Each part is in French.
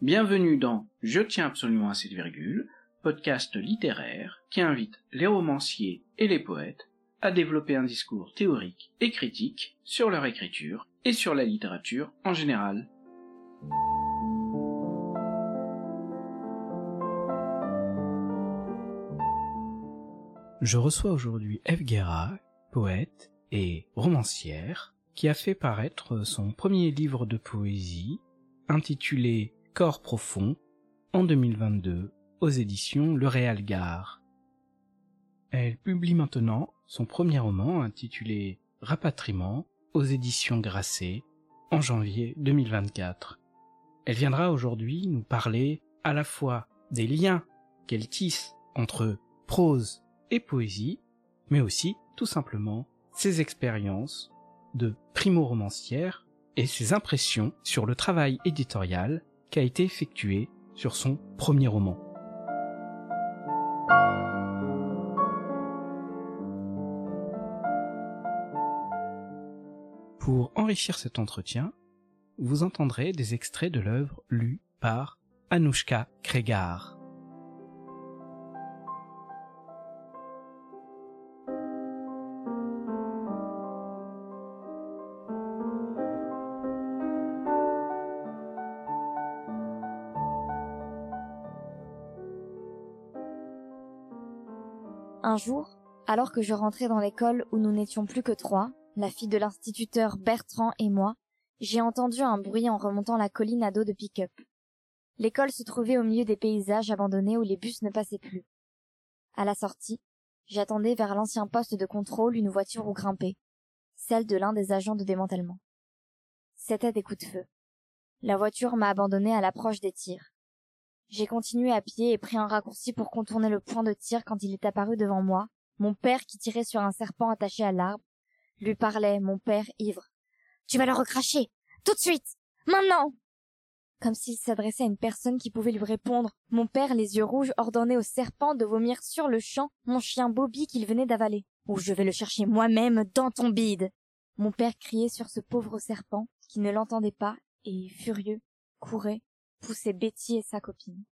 Bienvenue dans Je tiens absolument à cette virgule, podcast littéraire qui invite les romanciers et les poètes à développer un discours théorique et critique sur leur écriture et sur la littérature en général. Je reçois aujourd'hui Eve Guerra, poète et romancière, qui a fait paraître son premier livre de poésie intitulé Corps profond en 2022 aux éditions Le Réal Gare. Elle publie maintenant son premier roman intitulé Rapatriement aux éditions Grasset en janvier 2024. Elle viendra aujourd'hui nous parler à la fois des liens qu'elle tisse entre prose et poésie, mais aussi tout simplement ses expériences de primo-romancière et ses impressions sur le travail éditorial qui a été effectué sur son premier roman. Pour enrichir cet entretien, vous entendrez des extraits de l'œuvre lue par Anouchka Kregar. Jour, alors que je rentrais dans l'école où nous n'étions plus que trois, la fille de l'instituteur Bertrand et moi, j'ai entendu un bruit en remontant la colline à dos de pick-up. L'école se trouvait au milieu des paysages abandonnés où les bus ne passaient plus. À la sortie, j'attendais vers l'ancien poste de contrôle une voiture où grimper, celle de l'un des agents de démantèlement. C'était des coups de feu. La voiture m'a abandonné à l'approche des tirs. J'ai continué à pied et pris un raccourci pour contourner le point de tir quand il est apparu devant moi, mon père qui tirait sur un serpent attaché à l'arbre, lui parlait, mon père ivre. Tu vas le recracher. Tout de suite. Maintenant. Comme s'il s'adressait à une personne qui pouvait lui répondre. Mon père, les yeux rouges, ordonnait au serpent de vomir sur le champ mon chien Bobby qu'il venait d'avaler. Ou je vais le chercher moi-même dans ton bide. Mon père criait sur ce pauvre serpent, qui ne l'entendait pas, et, furieux, courait, poussait Betty et sa copine.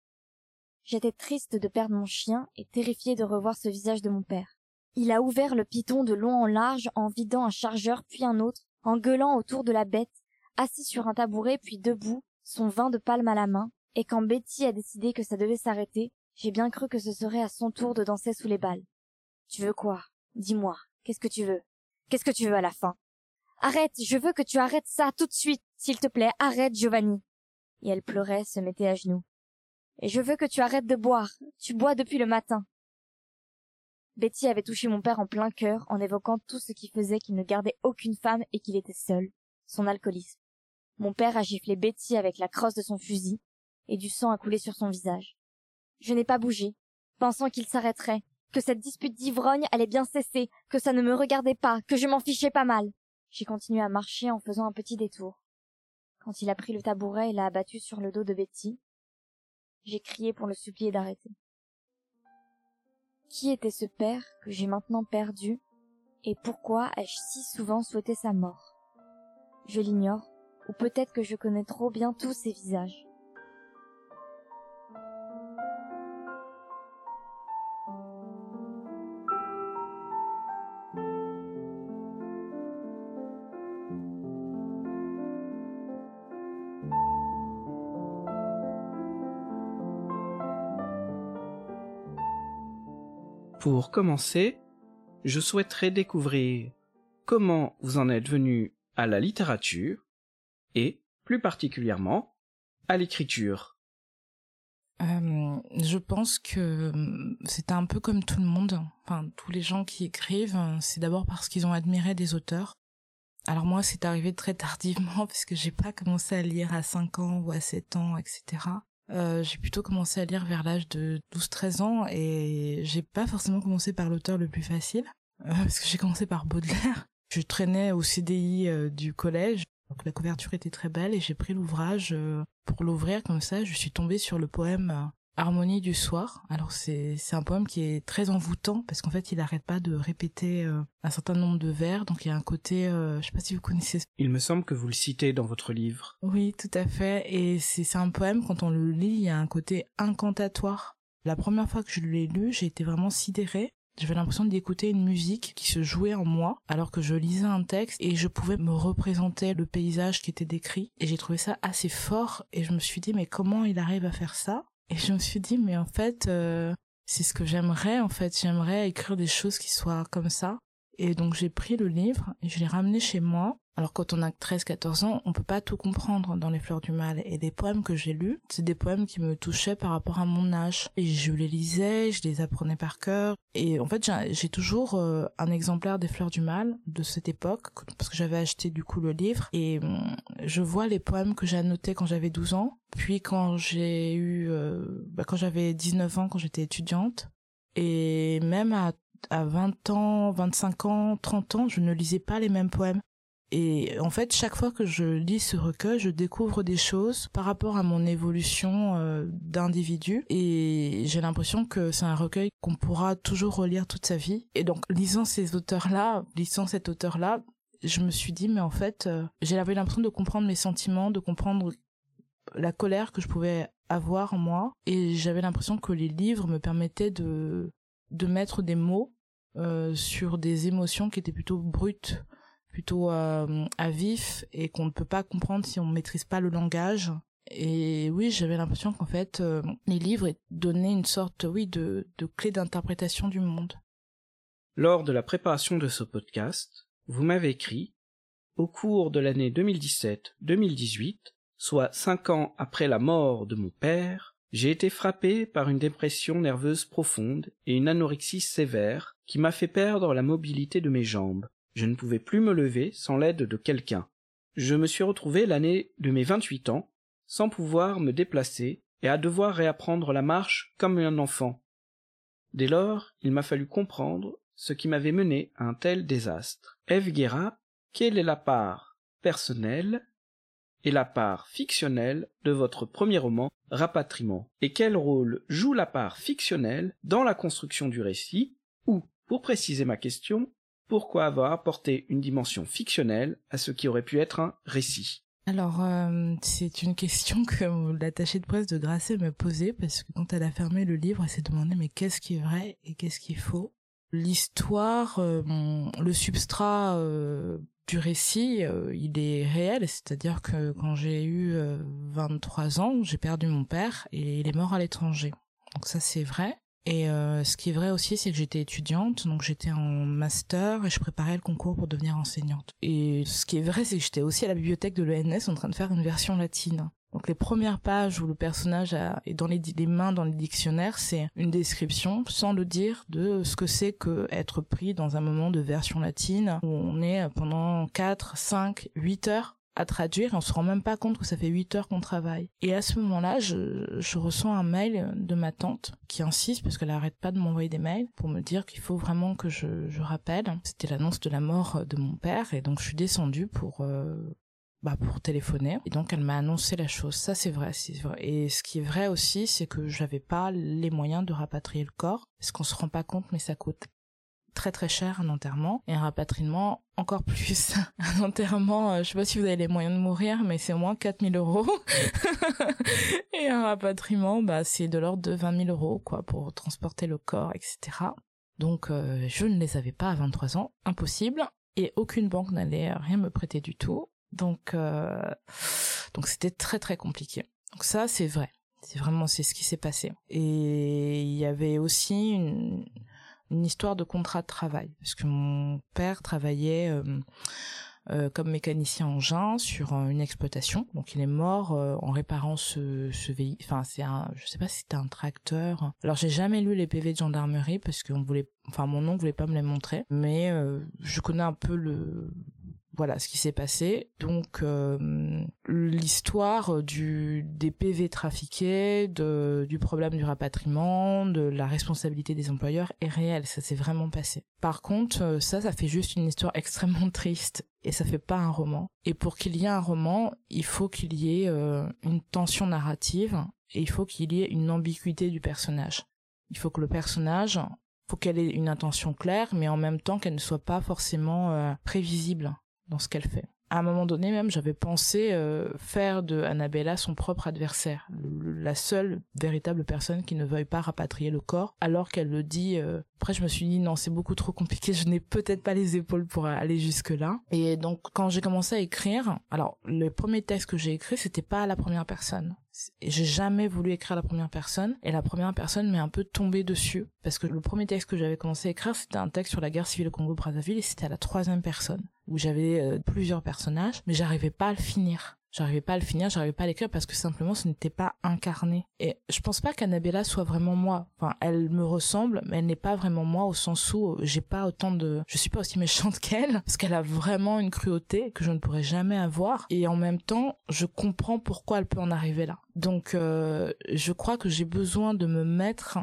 J'étais triste de perdre mon chien et terrifiée de revoir ce visage de mon père. Il a ouvert le piton de long en large en vidant un chargeur puis un autre, en gueulant autour de la bête, assis sur un tabouret puis debout, son vin de palme à la main, et quand Betty a décidé que ça devait s'arrêter, j'ai bien cru que ce serait à son tour de danser sous les balles. Tu veux quoi? Dis-moi, qu'est-ce que tu veux? Qu'est-ce que tu veux à la fin? Arrête, je veux que tu arrêtes ça tout de suite, s'il te plaît, arrête, Giovanni. Et elle pleurait, se mettait à genoux. Et je veux que tu arrêtes de boire. Tu bois depuis le matin. Betty avait touché mon père en plein cœur en évoquant tout ce qui faisait qu'il ne gardait aucune femme et qu'il était seul, son alcoolisme. Mon père a giflé Betty avec la crosse de son fusil, et du sang a coulé sur son visage. Je n'ai pas bougé, pensant qu'il s'arrêterait, que cette dispute d'ivrogne allait bien cesser, que ça ne me regardait pas, que je m'en fichais pas mal. J'ai continué à marcher en faisant un petit détour. Quand il a pris le tabouret et l'a abattu sur le dos de Betty, j'ai crié pour le supplier d'arrêter. Qui était ce père que j'ai maintenant perdu, et pourquoi ai-je si souvent souhaité sa mort? Je l'ignore, ou peut-être que je connais trop bien tous ces visages. Pour commencer, je souhaiterais découvrir comment vous en êtes venu à la littérature et, plus particulièrement, à l'écriture. Euh, je pense que c'est un peu comme tout le monde. Enfin, tous les gens qui écrivent, c'est d'abord parce qu'ils ont admiré des auteurs. Alors moi, c'est arrivé très tardivement parce que j'ai pas commencé à lire à 5 ans ou à 7 ans, etc. Euh, j'ai plutôt commencé à lire vers l'âge de 12-13 ans et j'ai pas forcément commencé par l'auteur le plus facile euh, parce que j'ai commencé par Baudelaire. Je traînais au CDI euh, du collège Donc la couverture était très belle et j'ai pris l'ouvrage euh, pour l'ouvrir comme ça. Je suis tombée sur le poème Harmonie du soir. Alors c'est c'est un poème qui est très envoûtant parce qu'en fait il n'arrête pas de répéter euh, un certain nombre de vers. Donc il y a un côté, je sais pas si vous connaissez. Il me semble que vous le citez dans votre livre. Oui, tout à fait. Et c'est c'est un poème quand on le lit, il y a un côté incantatoire. La première fois que je l'ai lu, j'ai été vraiment sidérée j'avais l'impression d'écouter une musique qui se jouait en moi alors que je lisais un texte et je pouvais me représenter le paysage qui était décrit et j'ai trouvé ça assez fort et je me suis dit mais comment il arrive à faire ça? Et je me suis dit mais en fait euh, c'est ce que j'aimerais en fait. J'aimerais écrire des choses qui soient comme ça et donc j'ai pris le livre et je l'ai ramené chez moi alors quand on a 13-14 ans, on peut pas tout comprendre dans les fleurs du mal. Et des poèmes que j'ai lus, c'est des poèmes qui me touchaient par rapport à mon âge. Et je les lisais, je les apprenais par cœur. Et en fait, j'ai toujours euh, un exemplaire des fleurs du mal de cette époque, parce que j'avais acheté du coup le livre. Et hum, je vois les poèmes que j'ai annotés quand j'avais 12 ans, puis quand j'ai eu, euh, bah, quand j'avais 19 ans, quand j'étais étudiante. Et même à à 20 ans, 25 ans, 30 ans, je ne lisais pas les mêmes poèmes. Et en fait, chaque fois que je lis ce recueil, je découvre des choses par rapport à mon évolution euh, d'individu. Et j'ai l'impression que c'est un recueil qu'on pourra toujours relire toute sa vie. Et donc, lisant ces auteurs-là, lisant cet auteur-là, je me suis dit, mais en fait, euh, j'avais l'impression de comprendre mes sentiments, de comprendre la colère que je pouvais avoir en moi. Et j'avais l'impression que les livres me permettaient de, de mettre des mots euh, sur des émotions qui étaient plutôt brutes plutôt euh, à vif et qu'on ne peut pas comprendre si on ne maîtrise pas le langage. Et oui, j'avais l'impression qu'en fait, euh, les livres donnaient une sorte, oui, de, de clé d'interprétation du monde. Lors de la préparation de ce podcast, vous m'avez écrit Au cours de l'année 2017-2018, soit cinq ans après la mort de mon père, j'ai été frappé par une dépression nerveuse profonde et une anorexie sévère qui m'a fait perdre la mobilité de mes jambes. Je ne pouvais plus me lever sans l'aide de quelqu'un. Je me suis retrouvé l'année de mes vingt-huit ans, sans pouvoir me déplacer et à devoir réapprendre la marche comme un enfant. Dès lors, il m'a fallu comprendre ce qui m'avait mené à un tel désastre. Eve Guéra, quelle est la part personnelle et la part fictionnelle de votre premier roman, Rapatriement, et quel rôle joue la part fictionnelle dans la construction du récit, ou, pour préciser ma question, pourquoi avoir apporté une dimension fictionnelle à ce qui aurait pu être un récit? Alors, euh, c'est une question que l'attachée de presse de Grasset me posait parce que quand elle a fermé le livre, elle s'est demandé mais qu'est-ce qui est vrai et qu'est-ce qui est faux? L'histoire, euh, le substrat euh, du récit, il est réel, c'est-à-dire que quand j'ai eu 23 ans, j'ai perdu mon père et il est mort à l'étranger. Donc ça c'est vrai. Et euh, ce qui est vrai aussi, c'est que j'étais étudiante, donc j'étais en master et je préparais le concours pour devenir enseignante. Et ce qui est vrai, c'est que j'étais aussi à la bibliothèque de l'ENS en train de faire une version latine. Donc les premières pages où le personnage est dans les, mains dans les dictionnaires, c'est une description, sans le dire, de ce que c'est que être pris dans un moment de version latine, où on est pendant 4, 5, 8 heures à traduire et on se rend même pas compte que ça fait 8 heures qu'on travaille. Et à ce moment-là, je, je reçois un mail de ma tante qui insiste parce qu'elle arrête pas de m'envoyer des mails pour me dire qu'il faut vraiment que je, je rappelle. C'était l'annonce de la mort de mon père et donc je suis descendue pour euh, bah pour téléphoner et donc elle m'a annoncé la chose ça c'est vrai et ce qui est vrai aussi c'est que j'avais pas les moyens de rapatrier le corps parce qu'on se rend pas compte mais ça coûte très très cher un enterrement et un rapatriement encore plus. un enterrement, euh, je sais pas si vous avez les moyens de mourir, mais c'est au moins 4000 euros. et un rapatriement, bah, c'est de l'ordre de 20 000 euros, quoi, pour transporter le corps, etc. Donc, euh, je ne les avais pas à 23 ans, impossible. Et aucune banque n'allait rien me prêter du tout. Donc, euh, donc c'était très très compliqué. Donc ça, c'est vrai. C'est vraiment, c'est ce qui s'est passé. Et il y avait aussi une, histoire de contrat de travail, parce que mon père travaillait euh, euh, comme mécanicien engin sur une exploitation, donc il est mort en réparant ce, ce véhicule. Enfin, c'est un, je sais pas si c'était un tracteur. Alors j'ai jamais lu les PV de gendarmerie parce qu'on voulait, enfin mon oncle voulait pas me les montrer, mais je connais un peu le voilà ce qui s'est passé. Donc euh, l'histoire du des PV trafiqués, du problème du rapatriement, de la responsabilité des employeurs est réelle, ça s'est vraiment passé. Par contre, euh, ça, ça fait juste une histoire extrêmement triste et ça fait pas un roman. Et pour qu'il y ait un roman, il faut qu'il y ait euh, une tension narrative et il faut qu'il y ait une ambiguïté du personnage. Il faut que le personnage, faut qu'elle ait une intention claire, mais en même temps qu'elle ne soit pas forcément prévisible dans ce qu'elle fait. À un moment donné même, j'avais pensé euh, faire de Annabella son propre adversaire, la seule véritable personne qui ne veuille pas rapatrier le corps, alors qu'elle le dit. Euh, après, je me suis dit non, c'est beaucoup trop compliqué, je n'ai peut-être pas les épaules pour aller jusque là. Et donc, quand j'ai commencé à écrire, alors le premier texte que j'ai écrit, c'était pas à la première personne. J'ai jamais voulu écrire à la première personne et la première personne m'est un peu tombée dessus parce que le premier texte que j'avais commencé à écrire c'était un texte sur la guerre civile au Congo-Brazzaville et c'était à la troisième personne où j'avais euh, plusieurs personnages mais j'arrivais pas à le finir. J'arrivais pas à le finir, j'arrivais pas à l'écrire parce que simplement ce n'était pas incarné. Et je pense pas qu'Annabella soit vraiment moi. Enfin, elle me ressemble, mais elle n'est pas vraiment moi au sens où j'ai pas autant de, je suis pas aussi méchante qu'elle parce qu'elle a vraiment une cruauté que je ne pourrais jamais avoir. Et en même temps, je comprends pourquoi elle peut en arriver là. Donc, euh, je crois que j'ai besoin de me mettre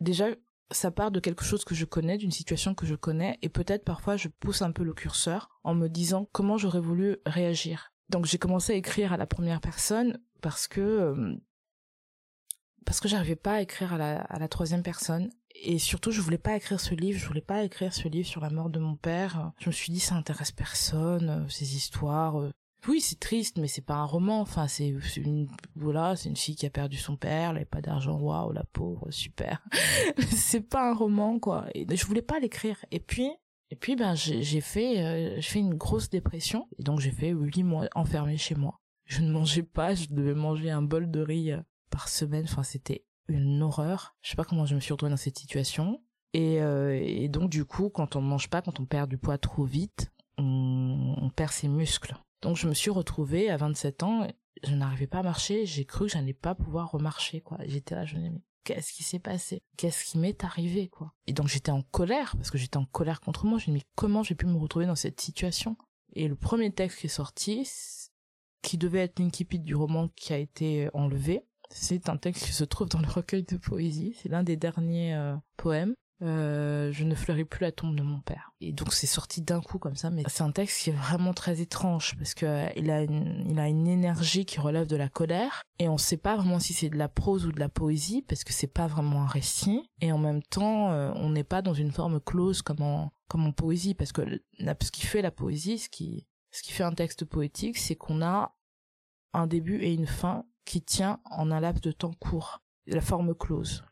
déjà ça part de quelque chose que je connais, d'une situation que je connais, et peut-être parfois je pousse un peu le curseur en me disant comment j'aurais voulu réagir. Donc j'ai commencé à écrire à la première personne parce que euh, parce que j'arrivais pas à écrire à la, à la troisième personne et surtout je voulais pas écrire ce livre, je voulais pas écrire ce livre sur la mort de mon père. Je me suis dit ça intéresse personne euh, ces histoires. Euh. Oui, c'est triste mais c'est pas un roman, enfin c'est une voilà, c'est une fille qui a perdu son père, elle avait pas d'argent, waouh, la pauvre, super. c'est pas un roman quoi. Et je voulais pas l'écrire. Et puis et puis ben j'ai fait euh, j'ai fait une grosse dépression et donc j'ai fait huit mois enfermé chez moi. Je ne mangeais pas, je devais manger un bol de riz euh, par semaine. Enfin c'était une horreur. Je sais pas comment je me suis retrouvée dans cette situation. Et, euh, et donc du coup quand on ne mange pas, quand on perd du poids trop vite, on, on perd ses muscles. Donc je me suis retrouvée à 27 ans, je n'arrivais pas à marcher, j'ai cru que j'allais pas pouvoir remarcher quoi. J'étais là, je me qu'est-ce qui s'est passé? Qu'est-ce qui m'est arrivé quoi? Et donc j'étais en colère parce que j'étais en colère contre moi. Me dis mais comment j'ai pu me retrouver dans cette situation? Et le premier texte qui est sorti, qui devait être l'incipit du roman qui a été enlevé, c'est un texte qui se trouve dans le recueil de poésie. C'est l'un des derniers euh, poèmes euh, je ne fleuris plus la tombe de mon père. Et donc c'est sorti d'un coup comme ça, mais c'est un texte qui est vraiment très étrange parce que euh, il a une, il a une énergie qui relève de la colère et on sait pas vraiment si c'est de la prose ou de la poésie parce que c'est pas vraiment un récit et en même temps euh, on n'est pas dans une forme close comme en comme en poésie parce que ce qui fait la poésie, ce qui ce qui fait un texte poétique, c'est qu'on a un début et une fin qui tient en un laps de temps court, la forme close.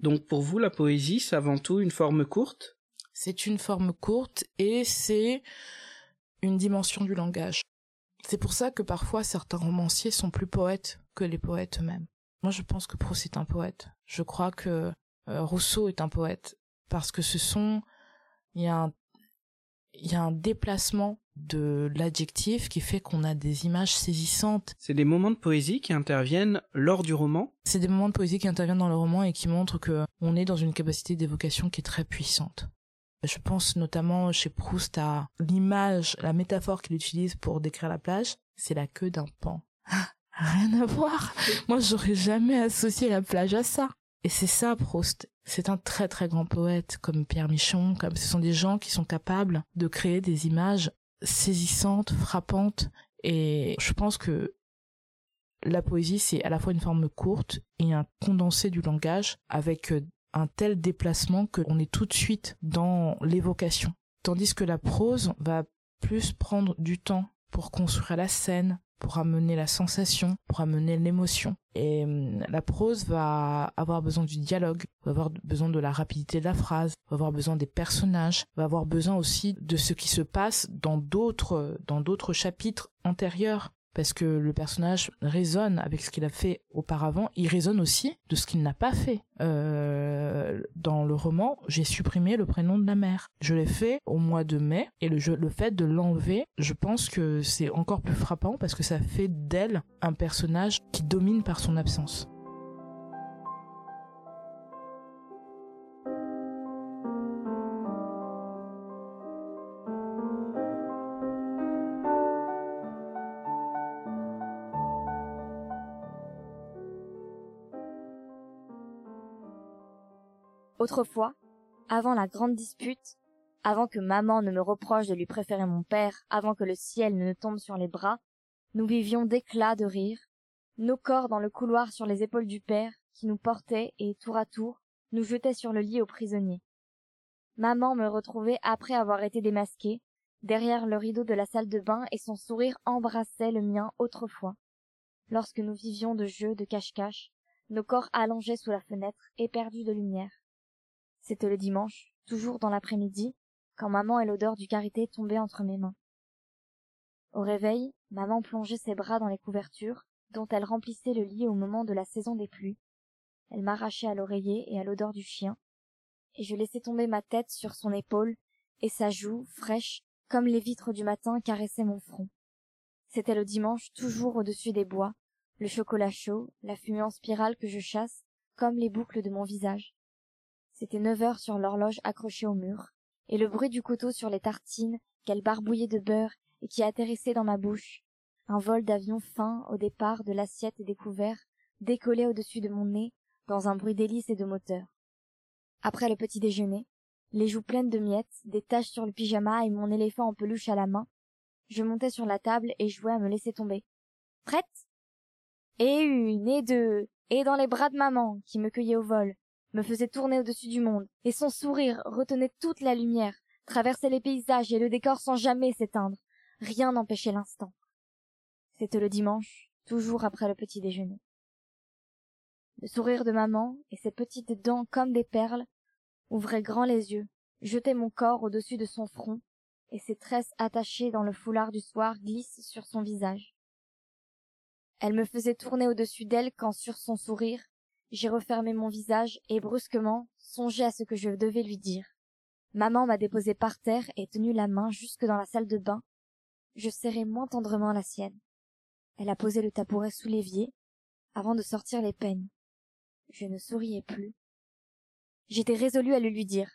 Donc pour vous, la poésie, c'est avant tout une forme courte? C'est une forme courte et c'est une dimension du langage. C'est pour ça que parfois certains romanciers sont plus poètes que les poètes eux-mêmes. Moi je pense que Proust est un poète. Je crois que euh, Rousseau est un poète parce que ce sont il y il y a un déplacement de l'adjectif qui fait qu'on a des images saisissantes. C'est des moments de poésie qui interviennent lors du roman C'est des moments de poésie qui interviennent dans le roman et qui montrent que on est dans une capacité d'évocation qui est très puissante. Je pense notamment chez Proust à l'image, la métaphore qu'il utilise pour décrire la plage, c'est la queue d'un pan. Rien à voir. Moi, j'aurais jamais associé la plage à ça. Et c'est ça, Proust. C'est un très très grand poète, comme Pierre Michon, comme ce sont des gens qui sont capables de créer des images saisissantes, frappantes, et je pense que la poésie, c'est à la fois une forme courte et un condensé du langage avec euh, un tel déplacement qu'on est tout de suite dans l'évocation. Tandis que la prose va plus prendre du temps pour construire la scène, pour amener la sensation, pour amener l'émotion. Et hum, la prose va avoir besoin du dialogue, va avoir besoin de la rapidité de la phrase, va avoir besoin des personnages, va avoir besoin aussi de ce qui se passe dans d'autres dans d'autres chapitres antérieurs parce que le personnage résonne avec ce qu'il a fait auparavant, il résonne aussi de ce qu'il n'a pas fait. Euh, dans le roman, j'ai supprimé le prénom de la mère. Je l'ai fait au mois de mai, et le, le fait de l'enlever, je pense que c'est encore plus frappant parce que ça fait d'elle un personnage qui domine par son absence. Autrefois, avant la grande dispute, avant que maman ne me reproche de lui préférer mon père, avant que le ciel ne tombe sur les bras, nous vivions d'éclats de rire, nos corps dans le couloir sur les épaules du père, qui nous portait et, tour à tour, nous jetait sur le lit aux prisonniers. Maman me retrouvait après avoir été démasquée, derrière le rideau de la salle de bain et son sourire embrassait le mien autrefois. Lorsque nous vivions de jeux de cache-cache, nos corps allongés sous la fenêtre, éperdus de lumière. C'était le dimanche, toujours dans l'après-midi, quand maman et l'odeur du karité tombaient entre mes mains. Au réveil, maman plongeait ses bras dans les couvertures, dont elle remplissait le lit au moment de la saison des pluies. Elle m'arrachait à l'oreiller et à l'odeur du chien, et je laissais tomber ma tête sur son épaule, et sa joue, fraîche, comme les vitres du matin, caressait mon front. C'était le dimanche, toujours au-dessus des bois, le chocolat chaud, la fumée en spirale que je chasse, comme les boucles de mon visage. C'était neuf heures sur l'horloge accrochée au mur, et le bruit du couteau sur les tartines qu'elle barbouillait de beurre et qui atterrissait dans ma bouche. Un vol d'avion fin au départ de l'assiette et des couverts décollait au-dessus de mon nez dans un bruit d'hélice et de moteur. Après le petit déjeuner, les joues pleines de miettes, des taches sur le pyjama et mon éléphant en peluche à la main, je montais sur la table et jouais à me laisser tomber. Prête? Et une, et deux, et dans les bras de maman, qui me cueillait au vol, me faisait tourner au-dessus du monde, et son sourire retenait toute la lumière, traversait les paysages et le décor sans jamais s'éteindre. Rien n'empêchait l'instant. C'était le dimanche, toujours après le petit déjeuner. Le sourire de maman et ses petites dents comme des perles ouvraient grand les yeux, jetaient mon corps au-dessus de son front, et ses tresses attachées dans le foulard du soir glissent sur son visage. Elle me faisait tourner au-dessus d'elle quand sur son sourire, j'ai refermé mon visage et brusquement songé à ce que je devais lui dire. Maman m'a déposé par terre et tenu la main jusque dans la salle de bain. Je serrai moins tendrement la sienne. Elle a posé le tabouret sous l'évier avant de sortir les peignes. Je ne souriais plus. J'étais résolue à le lui dire.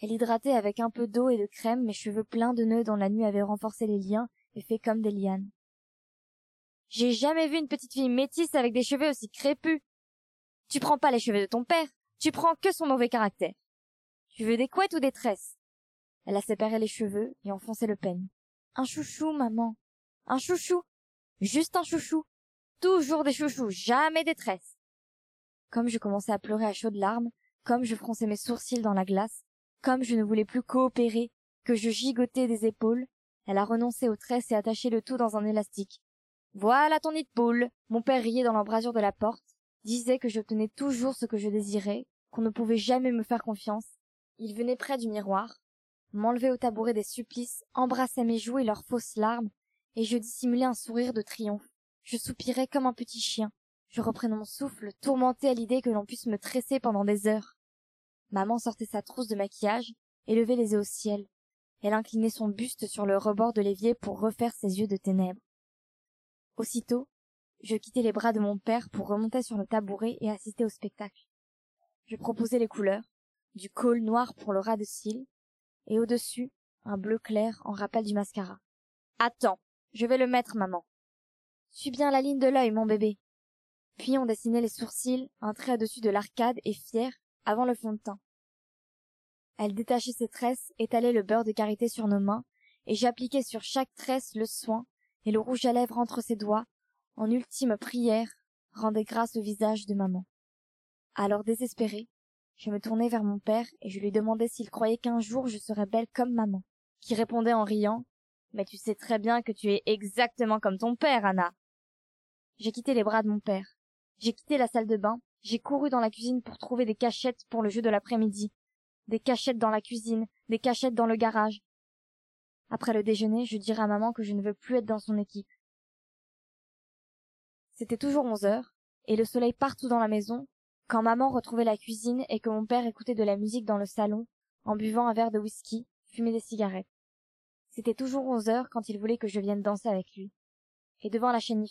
Elle hydratait avec un peu d'eau et de crème mes cheveux pleins de nœuds dont la nuit avait renforcé les liens et fait comme des lianes. J'ai jamais vu une petite fille métisse avec des cheveux aussi crépus. Tu prends pas les cheveux de ton père, tu prends que son mauvais caractère. Tu veux des couettes ou des tresses? Elle a séparé les cheveux et enfoncé le peigne. Un chouchou, maman. Un chouchou. Juste un chouchou. Toujours des chouchous, jamais des tresses. Comme je commençais à pleurer à chaudes larmes, comme je fronçais mes sourcils dans la glace, comme je ne voulais plus coopérer, que je gigotais des épaules, elle a renoncé aux tresses et attaché le tout dans un élastique. Voilà ton nid. Mon père riait dans l'embrasure de la porte, disait que j'obtenais toujours ce que je désirais, qu'on ne pouvait jamais me faire confiance. Il venait près du miroir, m'enlevait au tabouret des supplices, embrassait mes joues et leurs fausses larmes, et je dissimulais un sourire de triomphe. Je soupirais comme un petit chien. Je reprenais mon souffle, tourmenté à l'idée que l'on puisse me tresser pendant des heures. Maman sortait sa trousse de maquillage et levait les yeux au ciel. Elle inclinait son buste sur le rebord de l'évier pour refaire ses yeux de ténèbres. Aussitôt, je quittai les bras de mon père pour remonter sur le tabouret et assister au spectacle. Je proposai les couleurs, du col noir pour le ras de cils, et au-dessus, un bleu clair en rappel du mascara. Attends, je vais le mettre, maman. Suis bien la ligne de l'œil, mon bébé. Puis on dessinait les sourcils, un trait au-dessus de l'arcade et fier, avant le fond de teint. Elle détachait ses tresses, étalait le beurre de karité sur nos mains, et j'appliquais sur chaque tresse le soin et le rouge à lèvres entre ses doigts, en ultime prière, rendait grâce au visage de maman. Alors désespérée, je me tournai vers mon père et je lui demandai s'il croyait qu'un jour je serais belle comme maman, qui répondait en riant Mais tu sais très bien que tu es exactement comme ton père, Anna. J'ai quitté les bras de mon père. J'ai quitté la salle de bain j'ai couru dans la cuisine pour trouver des cachettes pour le jeu de l'après-midi. Des cachettes dans la cuisine, des cachettes dans le garage. Après le déjeuner, je dirai à maman que je ne veux plus être dans son équipe. C'était toujours onze heures, et le soleil partout dans la maison, quand maman retrouvait la cuisine et que mon père écoutait de la musique dans le salon, en buvant un verre de whisky, fumait des cigarettes. C'était toujours onze heures quand il voulait que je vienne danser avec lui. Et devant la chaîne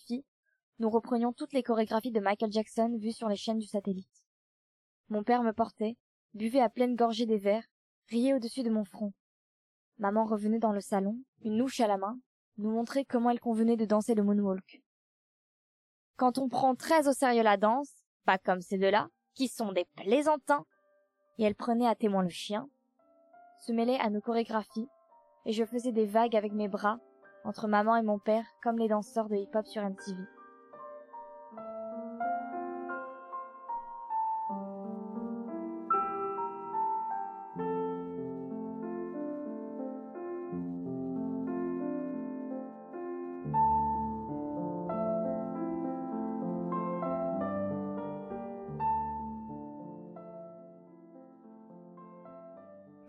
nous reprenions toutes les chorégraphies de Michael Jackson vues sur les chaînes du satellite. Mon père me portait, buvait à pleine gorgée des verres, riait au-dessus de mon front. Maman revenait dans le salon, une louche à la main, nous montrer comment elle convenait de danser le moonwalk. Quand on prend très au sérieux la danse, pas comme ces deux-là, qui sont des plaisantins, et elle prenait à témoin le chien, se mêlait à nos chorégraphies, et je faisais des vagues avec mes bras entre maman et mon père comme les danseurs de hip-hop sur MTV.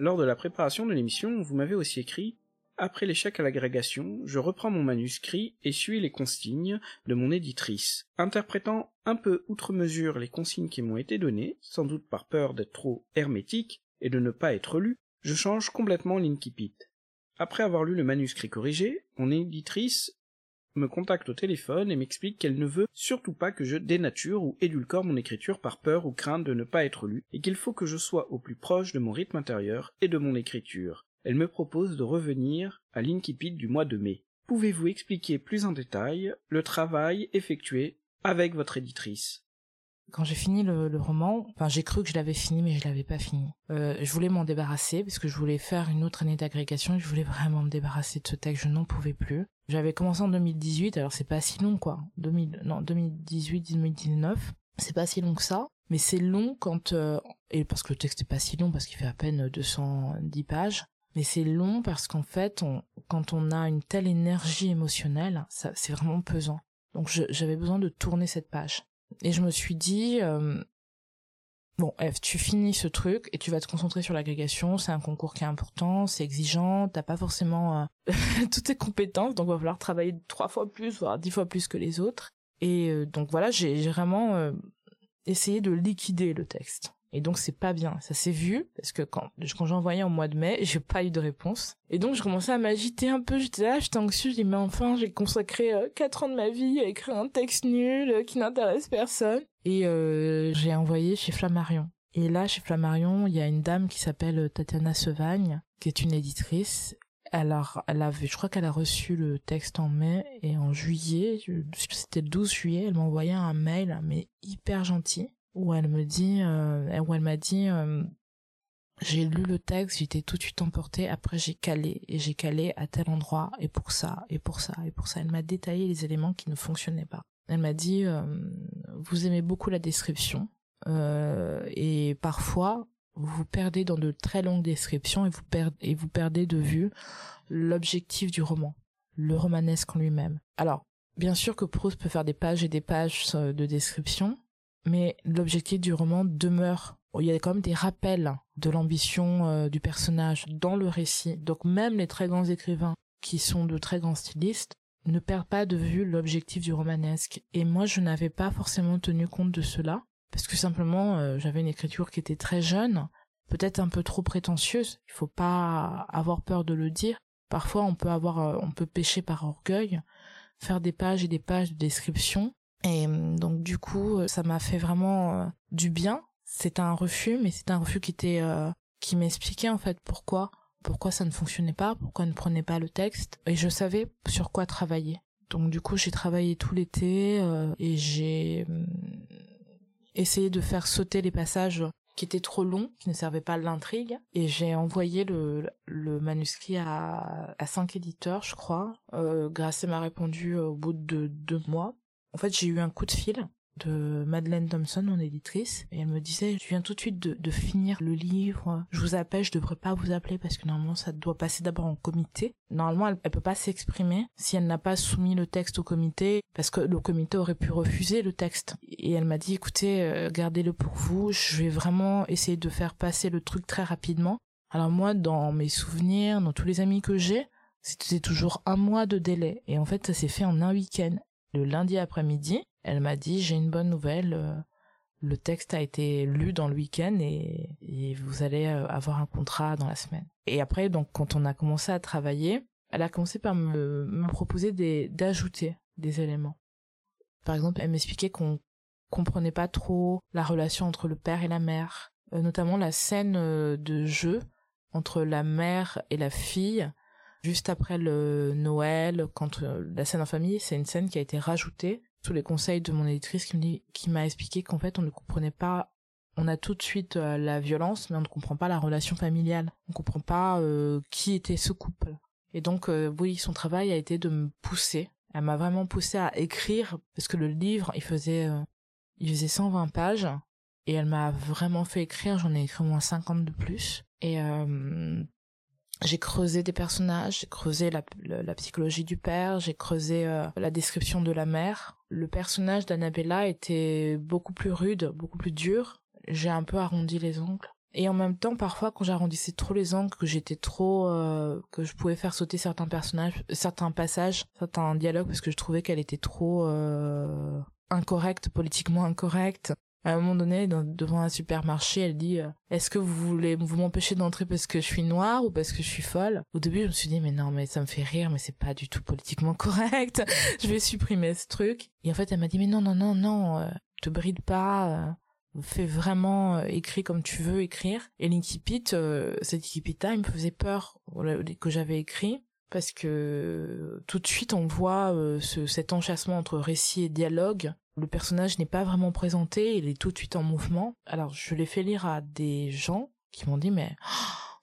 Lors de la préparation de l'émission, vous m'avez aussi écrit Après l'échec à l'agrégation, je reprends mon manuscrit et suis les consignes de mon éditrice. Interprétant un peu outre mesure les consignes qui m'ont été données, sans doute par peur d'être trop hermétique et de ne pas être lu, je change complètement l'incipit. Après avoir lu le manuscrit corrigé, mon éditrice me contacte au téléphone et m'explique qu'elle ne veut surtout pas que je dénature ou édulcore mon écriture par peur ou crainte de ne pas être lu, et qu'il faut que je sois au plus proche de mon rythme intérieur et de mon écriture. Elle me propose de revenir à l'incipit du mois de mai. Pouvez-vous expliquer plus en détail le travail effectué avec votre éditrice? Quand j'ai fini le, roman, enfin j'ai cru que je l'avais fini, mais je l'avais pas fini. Euh, je voulais m'en débarrasser parce que je voulais faire une autre année d'agrégation et je voulais vraiment me débarrasser de ce texte. Je n'en pouvais plus. J'avais commencé en 2018, alors c'est pas si long quoi. 2000, non 2018, 2019, c'est pas si long que ça. Mais c'est long quand euh, et parce que le texte est pas si long parce qu'il fait à peine 210 pages. Mais c'est long parce qu'en fait, quand on a une telle énergie émotionnelle, ça c'est vraiment pesant. Donc j'avais besoin de tourner cette page. Et je me suis dit, euh, bon, Eve, tu finis ce truc et tu vas te concentrer sur l'agrégation. C'est un concours qui est important, c'est exigeant, t'as pas forcément euh, toutes tes compétences, donc va falloir travailler trois fois plus, voire dix fois plus que les autres. Et euh, donc voilà, j'ai vraiment essayé de liquider le texte. Et donc c'est pas bien, ça s'est vu parce que quand quand j'ai envoyé en mois de mai, j'ai pas eu de réponse. Et donc je commençais à m'agiter un peu, j'étais là, j'étais anxieuse, je dis mais enfin j'ai consacré euh, quatre ans de ma vie à écrire un texte nul euh, qui n'intéresse personne. Et euh, j'ai envoyé chez Flammarion. Et là chez Flammarion, il y a une dame qui s'appelle Tatiana Sevagne, qui est une éditrice. Alors, elle avait, je crois qu'elle a reçu le texte en mai et en juillet, c'était le 12 juillet, elle m'a envoyé un mail, mais hyper gentil où elle me dit, euh, où elle m'a dit, euh, j'ai lu le texte, j'étais tout de suite emportée. Après, j'ai calé et j'ai calé à tel endroit et pour ça et pour ça et pour ça. Elle m'a détaillé les éléments qui ne fonctionnaient pas. Elle m'a dit, euh, vous aimez beaucoup la description et parfois vous perdez dans de très longues descriptions et vous perdez et vous perdez de vue l'objectif du roman, le romanesque en lui-même. Alors, bien sûr que Proust peut faire des pages et des pages de description, mais l'objectif du roman demeure. Il y a quand même des rappels de l'ambition euh, du personnage dans le récit. Donc même les très grands écrivains, qui sont de très grands stylistes, ne perdent pas de vue l'objectif du romanesque. Et moi, je n'avais pas forcément tenu compte de cela, parce que simplement, euh, j'avais une écriture qui était très jeune, peut-être un peu trop prétentieuse. Il faut pas avoir peur de le dire. Parfois, on peut avoir, euh, on peut pécher par orgueil, faire des pages et des pages de description et euh, donc du coup, euh, ça m'a fait vraiment euh, du bien. C'était un refus, mais c'était un refus qui qui m'expliquait en fait pourquoi pourquoi ça ne fonctionnait pas, pourquoi ne prenait pas le texte, et je savais sur quoi travailler. Donc du coup, j'ai travaillé tout l'été et j'ai essayé de faire sauter les passages qui étaient trop longs, qui ne servaient pas à l'intrigue, et j'ai envoyé le, le manuscrit à, à cinq éditeurs, je crois. Euh, Grasset m'a répondu au bout de deux mois, en fait, j'ai eu un coup de fil de Madeleine Thompson, mon éditrice, et elle me disait, je viens tout de suite de, finir le livre, je vous appelle, je devrais pas vous appeler parce que normalement ça doit passer d'abord en comité. Normalement, elle, elle peut pas s'exprimer si elle n'a pas soumis le texte au comité, parce que le comité aurait pu refuser le texte. Et elle m'a dit, écoutez, euh, gardez-le pour vous, je vais vraiment essayer de faire passer le truc très rapidement. Alors moi, dans mes souvenirs, dans tous les amis que j'ai, c'était toujours un mois de délai. Et en fait, ça s'est fait en un week-end le lundi après-midi, elle m'a dit j'ai une bonne nouvelle, euh, le texte a été lu dans le week-end et, vous allez euh, avoir un contrat dans la semaine. Et après, donc quand on a commencé à travailler, elle a commencé par me, proposer d'ajouter des éléments. Par exemple, elle m'expliquait qu'on comprenait pas trop la relation entre le père et la mère, euh, notamment la scène de jeu entre la mère et la fille juste après le Noël, quand euh, la scène en famille, c'est une scène qui a été rajoutée sous les conseils de mon éditrice qui m'a expliqué qu'en fait on ne comprenait pas on a tout de suite euh, la violence, mais on ne comprend pas la relation familiale. On ne comprend pas euh, qui était ce couple. Et donc, oui, son travail a été de me pousser. Elle m'a vraiment poussé à écrire, parce que le livre, il faisait, il faisait 120 pages, et elle m'a vraiment fait écrire. J'en ai écrit au moins 50 de plus. Et j'ai creusé des personnages, j'ai creusé la, psychologie du père, j'ai creusé la description de la mère. Le personnage d'Annabella était beaucoup plus rude, beaucoup plus dur, j'ai un peu arrondi les ongles. Et en même temps, parfois, quand j'arrondissais trop les ongles, que j'étais trop, euh, que je pouvais faire sauter certains personnages, certains passages, certains dialogues, parce que je trouvais qu'elle était trop euh, incorrecte, politiquement incorrecte. À un moment donné, devant un supermarché, elle dit euh, Est-ce que vous voulez vous m'empêcher d'entrer parce que je suis noire ou parce que je suis folle? Au début, je me suis dit Mais non, mais ça me fait rire, mais c'est pas du tout politiquement correct. je vais supprimer ce truc. Et en fait, elle m'a dit Mais non, non, non, non, euh, te bride pas fais vraiment euh, écrit comme tu veux écrire. Et l'incipit, euh, cet incipit-là, me faisait peur que j'avais écrit parce que tout de suite on voit euh, ce, cet enchâssement entre récit et dialogue. Le personnage n'est pas vraiment présenté, il est tout de suite en mouvement. Alors je l'ai fait lire à des gens qui m'ont dit mais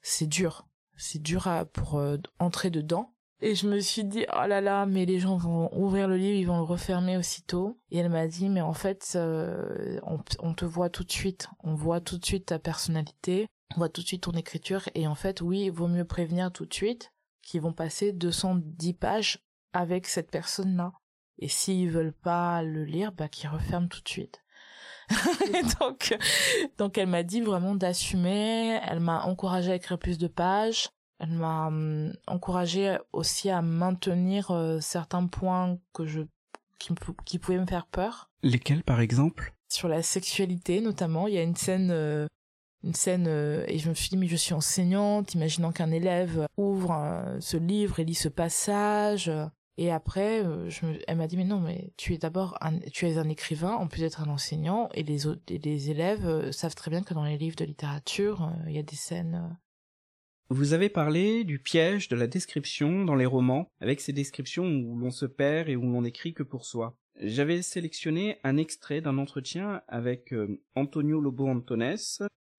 c'est dur, c'est dur à, pour entrer dedans. Et je me suis dit, oh là là, mais les gens vont ouvrir le livre, ils vont le refermer aussitôt. Et elle m'a dit, mais en fait, euh, on, te voit tout de suite. On voit tout de suite ta personnalité, on voit tout de suite ton écriture. Et en fait, oui, il vaut mieux prévenir tout de suite qu'ils vont passer 210 pages avec cette personne-là. Et s'ils veulent pas le lire, bah qu'ils referment tout de suite. donc, donc elle m'a dit vraiment d'assumer. Elle m'a encouragé à écrire plus de pages. Elle m'a hum, encouragé aussi à maintenir euh, certains points que je qui, qui, pouvaient me faire peur. Lesquels, par exemple? Sur la sexualité, notamment. Il y a une scène, euh, une scène, euh, et je me suis dit, mais je suis enseignante, imaginant qu'un élève ouvre ce livre et lit ce passage. Et après, je elle m'a dit, mais non, mais tu es d'abord un, tu es un écrivain, en plus d'être un enseignant, et les, autres, les élèves savent très bien que dans les livres de littérature, il y a des scènes vous avez parlé du piège de la description dans les romans, avec ces descriptions où l'on se perd et où l'on n'écrit que pour soi. J'avais sélectionné un extrait d'un entretien avec euh, Antonio Lobo Antones,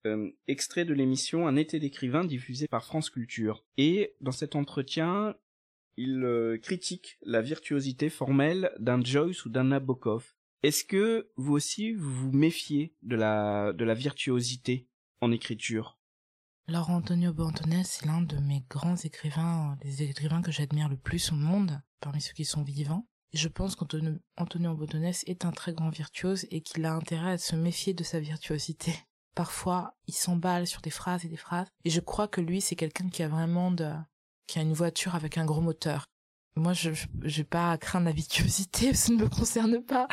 euh, extrait de l'émission Un été d'écrivain diffusé par France Culture. Et dans cet entretien, il euh, critique la virtuosité formelle d'un Joyce ou d'un Nabokov. Est-ce que vous aussi vous vous méfiez de la de la virtuosité en écriture? Alors Antonio Bantonès, c'est l'un de mes grands écrivains, des écrivains que j'admire le plus au monde, parmi ceux qui sont vivants. Je pense qu'Antonio Bantonès est un très grand virtuose et qu'il a intérêt à se méfier de sa virtuosité. Parfois, il s'emballe sur des phrases et des phrases. Et je crois que lui, c'est quelqu'un qui a vraiment de, qui a une voiture avec un gros moteur. Moi, je, n'ai pas à craindre la virtuosité, ça ne me concerne pas.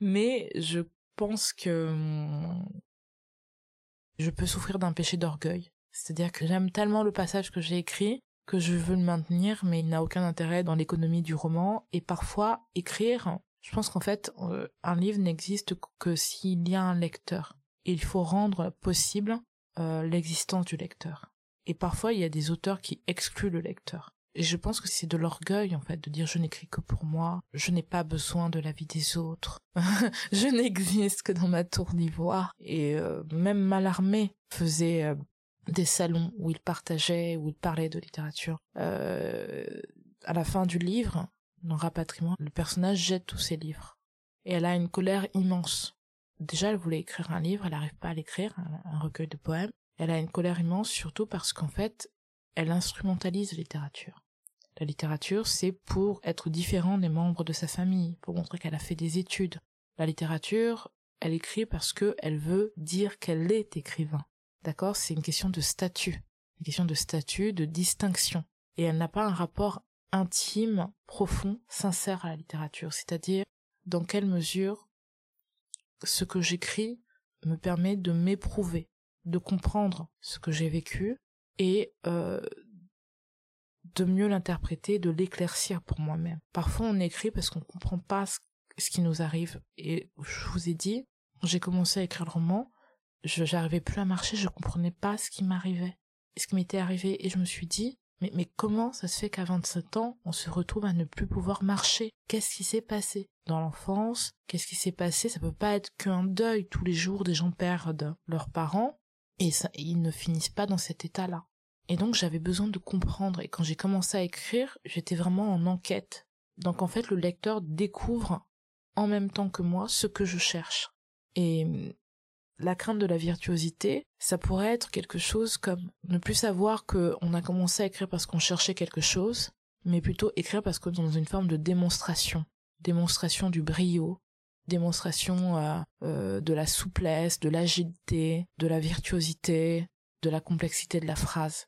Mais je pense que hum, je peux souffrir d'un péché d'orgueil. C'est-à-dire que j'aime tellement le passage que j'ai écrit que je veux le maintenir, mais il n'a aucun intérêt dans l'économie du roman. Et parfois, écrire, je pense qu'en fait, euh, un livre n'existe que s'il y a un lecteur. Et il faut rendre possible euh, l'existence du lecteur. Et parfois, il y a des auteurs qui excluent le lecteur. Et je pense que c'est de l'orgueil, en fait, de dire je n'écris que pour moi, je n'ai pas besoin de la vie des autres, je n'existe que dans ma tour d'ivoire. Et euh, même Malarmé faisait des salons où il partageait, où il parlait de littérature. Euh, à la fin du livre, dans Rapatriement, le personnage jette tous ses livres. Et elle a une colère immense. Déjà, elle voulait écrire un livre, elle n'arrive pas à l'écrire, un, recueil de poèmes. Elle a une colère immense surtout parce qu'en fait, elle instrumentalise la littérature. La littérature, c'est pour être différent des membres de sa famille, pour montrer qu'elle a fait des études. La littérature, elle écrit parce qu'elle veut dire qu'elle est écrivain. D'accord? C'est une question de statut, une question de statut, de distinction. Et elle n'a pas un rapport intime, profond, sincère à la littérature. C'est-à-dire, dans quelle mesure ce que j'écris me permet de m'éprouver, de comprendre ce que j'ai vécu et euh, de mieux l'interpréter, de l'éclaircir pour moi-même. Parfois on écrit parce qu'on ne comprend pas ce, qui nous arrive. Et je vous ai dit, j'ai commencé à écrire le roman, je j'arrivais plus à marcher, je comprenais pas ce qui m'arrivait, ce qui m'était arrivé, et je me suis dit, Mais, mais comment ça se fait qu'à 27 ans, on se retrouve à ne plus pouvoir marcher? Qu'est-ce qui s'est passé? Dans l'enfance Qu'est-ce qui s'est passé? Ça peut pas être qu'un deuil. Tous les jours, des gens perdent leurs parents et ils ne finissent pas dans cet état-là. Et donc j'avais besoin de comprendre. Et quand j'ai commencé à écrire, j'étais vraiment en enquête. Donc en fait, le lecteur découvre en même temps que moi ce que je cherche. Et la crainte de la virtuosité, ça pourrait être quelque chose comme ne plus savoir qu'on a commencé à écrire parce qu'on cherchait quelque chose, mais plutôt écrire parce qu'on est dans une forme de démonstration, démonstration du brio, démonstration euh, euh, de la souplesse, de l'agilité, de la virtuosité, de la complexité de la phrase.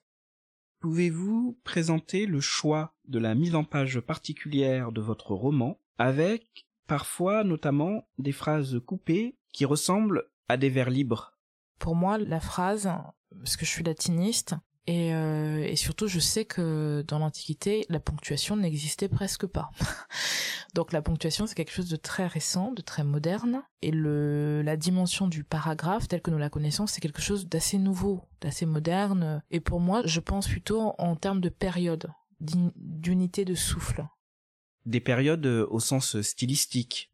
Pouvez-vous présenter le choix de la mise en page particulière de votre roman avec parfois notamment des phrases coupées qui ressemblent à des vers libres? Pour moi, la phrase, parce que je suis latiniste, et, euh, et surtout je sais que dans l'Antiquité, la ponctuation n'existait presque pas. Donc la ponctuation, c'est quelque chose de très récent, de très moderne, et le, la dimension du paragraphe, telle que nous la connaissons, c'est quelque chose d'assez nouveau, d'assez moderne. Et pour moi, je pense plutôt en termes de période, d'unité de souffle. Des périodes au sens stylistique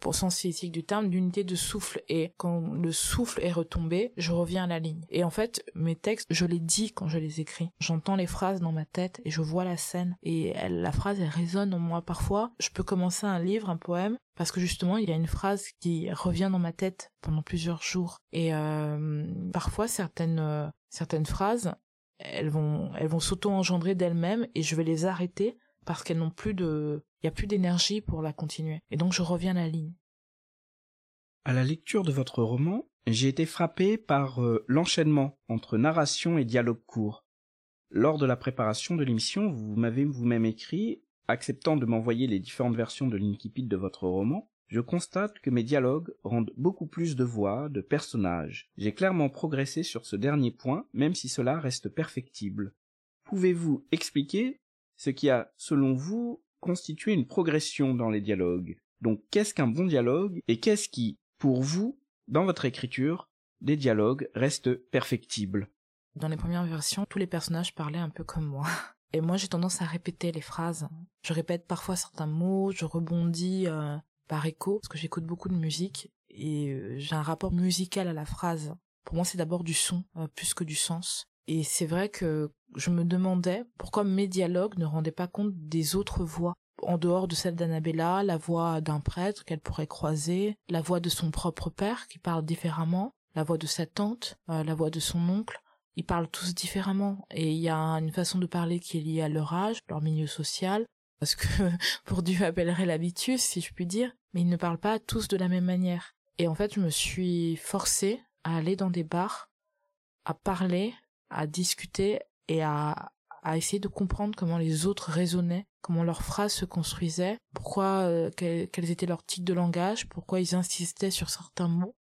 pour sens stylistique du terme, d'unité de souffle. Et quand le souffle est retombé, je reviens à la ligne. Et en fait, mes textes, je les dis quand je les écris. J'entends les phrases dans ma tête et je vois la scène. Et la phrase, elle résonne en moi. Parfois, je peux commencer un livre, un poème, parce que justement, il y a une phrase qui revient dans ma tête pendant plusieurs jours. Et euh, parfois, certaines, euh, certaines phrases, elles vont, elles vont s'auto-engendrer d'elles-mêmes et je vais les arrêter parce qu'elles n'ont plus de, il y a plus d'énergie pour la continuer. Et donc je reviens à la ligne. À la lecture de votre roman, j'ai été frappé par euh, l'enchaînement entre narration et dialogue court. Lors de la préparation de l'émission, vous m'avez vous-même écrit, acceptant de m'envoyer les différentes versions de l'incipit de votre roman, je constate que mes dialogues rendent beaucoup plus de voix, de personnages. J'ai clairement progressé sur ce dernier point, même si cela reste perfectible. Pouvez-vous expliquer ce qui a, selon vous, constitué une progression dans les dialogues. Donc qu'est-ce qu'un bon dialogue et qu'est-ce qui, pour vous, dans votre écriture, des dialogues restent perfectibles? Dans les premières versions, tous les personnages parlaient un peu comme moi. Et moi j'ai tendance à répéter les phrases. Je répète parfois certains mots, je rebondis euh, par écho, parce que j'écoute beaucoup de musique, et euh, j'ai un rapport musical à la phrase. Pour moi c'est d'abord du son, euh, plus que du sens. Et c'est vrai que je me demandais pourquoi mes dialogues ne rendaient pas compte des autres voix en dehors de celle d'Annabella, la voix d'un prêtre qu'elle pourrait croiser, la voix de son propre père qui parle différemment, la voix de sa tante, euh, la voix de son oncle. Ils parlent tous différemment et il y a une façon de parler qui est liée à leur âge, leur milieu social, parce que pour Dieu appellerait l'habitus, si je puis dire, mais ils ne parlent pas tous de la même manière. Et en fait, je me suis forcée à aller dans des bars, à parler à discuter et à, à essayer de comprendre comment les autres raisonnaient, comment leurs phrases se construisaient, pourquoi, euh, quels étaient leurs tics de langage, pourquoi ils insistaient sur certains mots.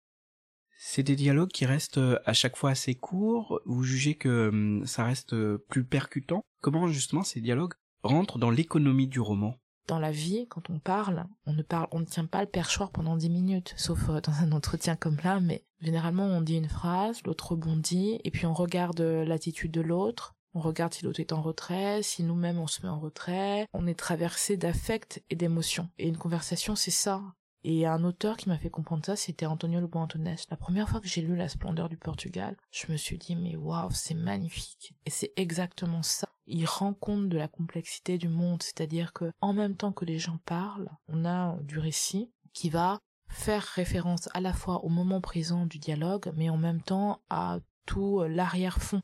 C'est des dialogues qui restent euh, à chaque fois assez courts. Vous jugez que hum, ça reste euh, plus percutant. Comment justement ces dialogues rentrent dans l'économie du roman? Dans la vie, quand on parle, on ne parle, on ne tient pas le perchoir pendant dix minutes, sauf euh, dans un entretien comme là, mais généralement on dit une phrase, l'autre rebondit, et puis on regarde euh, l'attitude de l'autre, on regarde si l'autre est en retrait, si nous-mêmes on se met en retrait, on est traversé d'affect et d'émotions. Et une conversation, c'est ça. Et un auteur qui m'a fait comprendre ça, c'était Antonio Lobo Antunes. La première fois que j'ai lu La splendeur du Portugal, je me suis dit, mais waouh, c'est magnifique. Et c'est exactement ça. Il rend compte de la complexité du monde, c'est-à-dire que, en même temps que les gens parlent, on a du récit qui va faire référence à la fois au moment présent du dialogue, mais en même temps à tout l'arrière-fond.